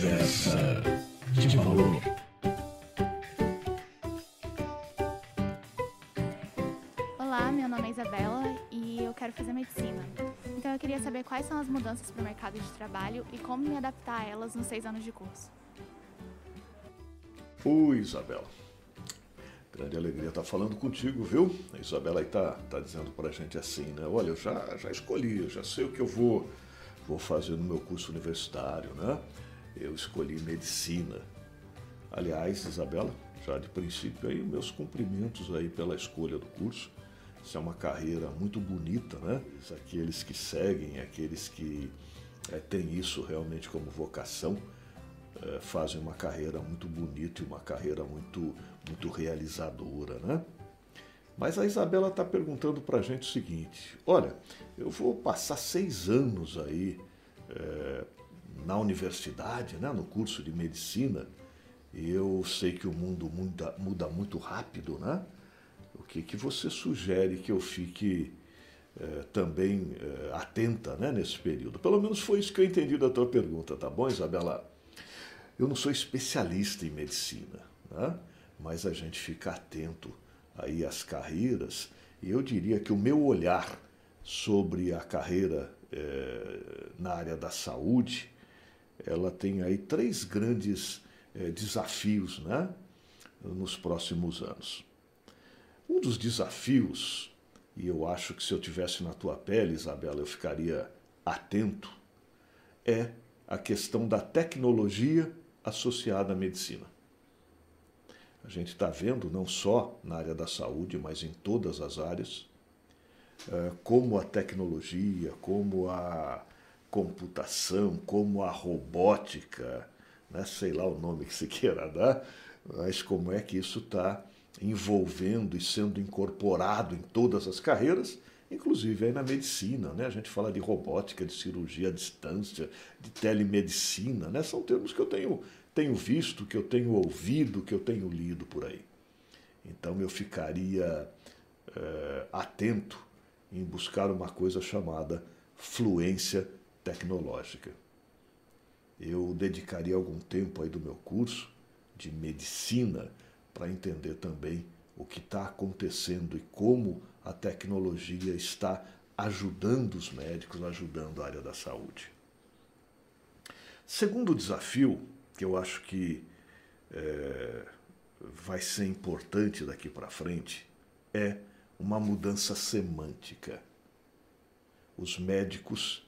Conversa de valor. Olá, meu nome é Isabela e eu quero fazer medicina. Então eu queria saber quais são as mudanças para o mercado de trabalho e como me adaptar a elas nos seis anos de curso. Oi, Isabela. Grande alegria estar falando contigo, viu? A Isabela aí tá, tá dizendo pra gente assim, né? Olha, eu já, já escolhi, eu já sei o que eu vou, vou fazer no meu curso universitário, né? Eu escolhi medicina. Aliás, Isabela, já de princípio aí, meus cumprimentos aí pela escolha do curso. Isso é uma carreira muito bonita, né? Aqueles que seguem, aqueles que é, têm isso realmente como vocação, é, fazem uma carreira muito bonita e uma carreira muito, muito realizadora, né? Mas a Isabela está perguntando para a gente o seguinte: olha, eu vou passar seis anos aí é, na universidade, né, no curso de medicina, eu sei que o mundo muda, muda muito rápido, né? O que, que você sugere que eu fique é, também é, atenta né, nesse período? Pelo menos foi isso que eu entendi da tua pergunta, tá bom, Isabela? Eu não sou especialista em medicina, né? mas a gente fica atento aí às carreiras, e eu diria que o meu olhar sobre a carreira é, na área da saúde, ela tem aí três grandes é, desafios né, nos próximos anos. Um dos desafios, e eu acho que se eu tivesse na tua pele, Isabela, eu ficaria atento, é a questão da tecnologia associada à medicina. A gente está vendo, não só na área da saúde, mas em todas as áreas, como a tecnologia, como a computação, como a robótica, né? sei lá o nome que se queira dar, mas como é que isso está envolvendo e sendo incorporado em todas as carreiras, inclusive aí na medicina, né? A gente fala de robótica, de cirurgia à distância, de telemedicina, né? São termos que eu tenho, tenho visto, que eu tenho ouvido, que eu tenho lido por aí. Então eu ficaria é, atento em buscar uma coisa chamada fluência tecnológica. Eu dedicaria algum tempo aí do meu curso de medicina para entender também o que está acontecendo e como a tecnologia está ajudando os médicos, ajudando a área da saúde. Segundo desafio, que eu acho que é, vai ser importante daqui para frente, é uma mudança semântica. Os médicos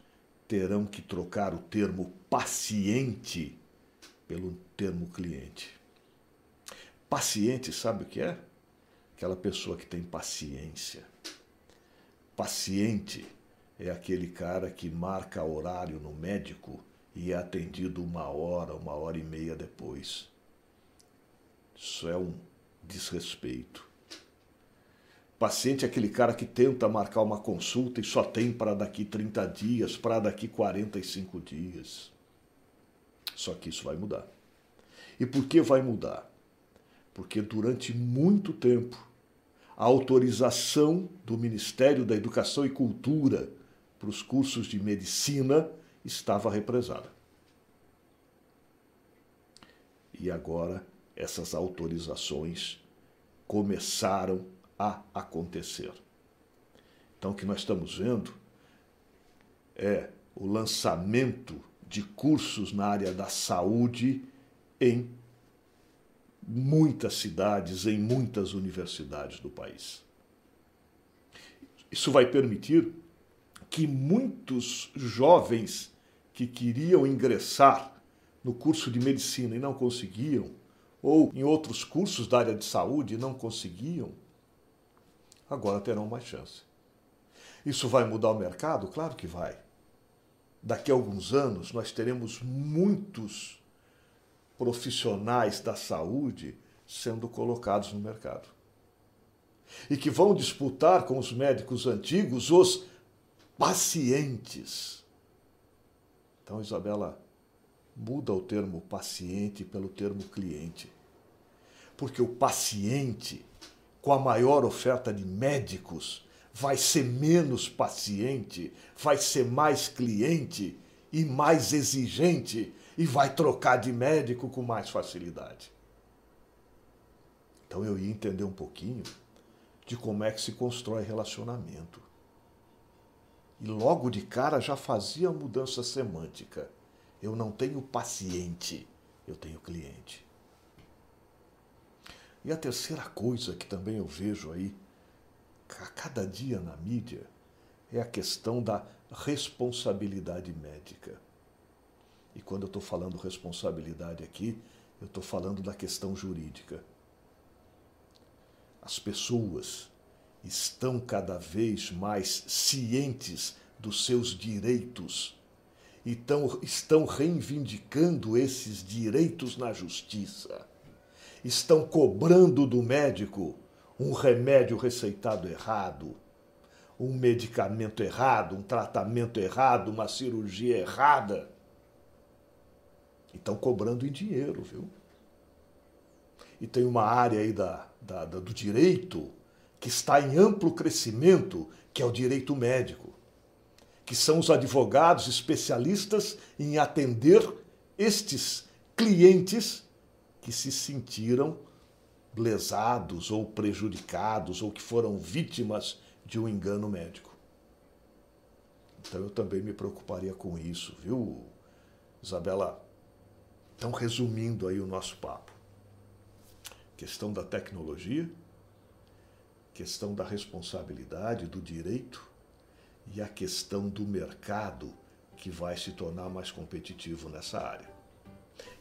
terão que trocar o termo paciente pelo termo cliente. Paciente, sabe o que é? Aquela pessoa que tem paciência. Paciente é aquele cara que marca horário no médico e é atendido uma hora, uma hora e meia depois. Isso é um desrespeito. Paciente é aquele cara que tenta marcar uma consulta e só tem para daqui 30 dias, para daqui 45 dias. Só que isso vai mudar. E por que vai mudar? Porque durante muito tempo a autorização do Ministério da Educação e Cultura para os cursos de medicina estava represada. E agora essas autorizações começaram a acontecer. Então, o que nós estamos vendo é o lançamento de cursos na área da saúde em muitas cidades, em muitas universidades do país. Isso vai permitir que muitos jovens que queriam ingressar no curso de medicina e não conseguiam, ou em outros cursos da área de saúde e não conseguiam, agora terão mais chance. Isso vai mudar o mercado? Claro que vai. Daqui a alguns anos nós teremos muitos profissionais da saúde sendo colocados no mercado. E que vão disputar com os médicos antigos os pacientes. Então, Isabela, muda o termo paciente pelo termo cliente. Porque o paciente com a maior oferta de médicos, vai ser menos paciente, vai ser mais cliente e mais exigente e vai trocar de médico com mais facilidade. Então eu ia entender um pouquinho de como é que se constrói relacionamento. E logo de cara já fazia a mudança semântica. Eu não tenho paciente, eu tenho cliente. E a terceira coisa que também eu vejo aí, a cada dia na mídia, é a questão da responsabilidade médica. E quando eu estou falando responsabilidade aqui, eu estou falando da questão jurídica. As pessoas estão cada vez mais cientes dos seus direitos e tão, estão reivindicando esses direitos na justiça. Estão cobrando do médico um remédio receitado errado, um medicamento errado, um tratamento errado, uma cirurgia errada. E estão cobrando em dinheiro, viu? E tem uma área aí da, da, da, do direito que está em amplo crescimento, que é o direito médico, que são os advogados especialistas em atender estes clientes que se sentiram lesados ou prejudicados ou que foram vítimas de um engano médico. Então eu também me preocuparia com isso, viu, Isabela? Então, resumindo aí o nosso papo: questão da tecnologia, questão da responsabilidade, do direito e a questão do mercado que vai se tornar mais competitivo nessa área.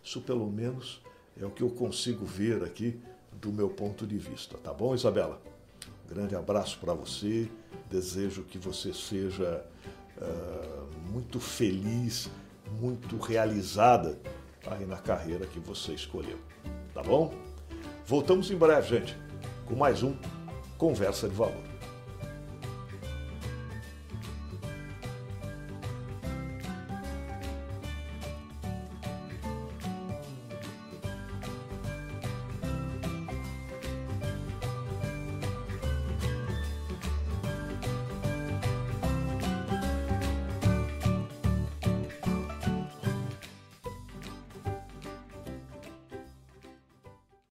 Isso, pelo menos, é o que eu consigo ver aqui do meu ponto de vista, tá bom, Isabela? Grande abraço para você, desejo que você seja uh, muito feliz, muito realizada aí na carreira que você escolheu, tá bom? Voltamos em breve, gente, com mais um Conversa de Valor.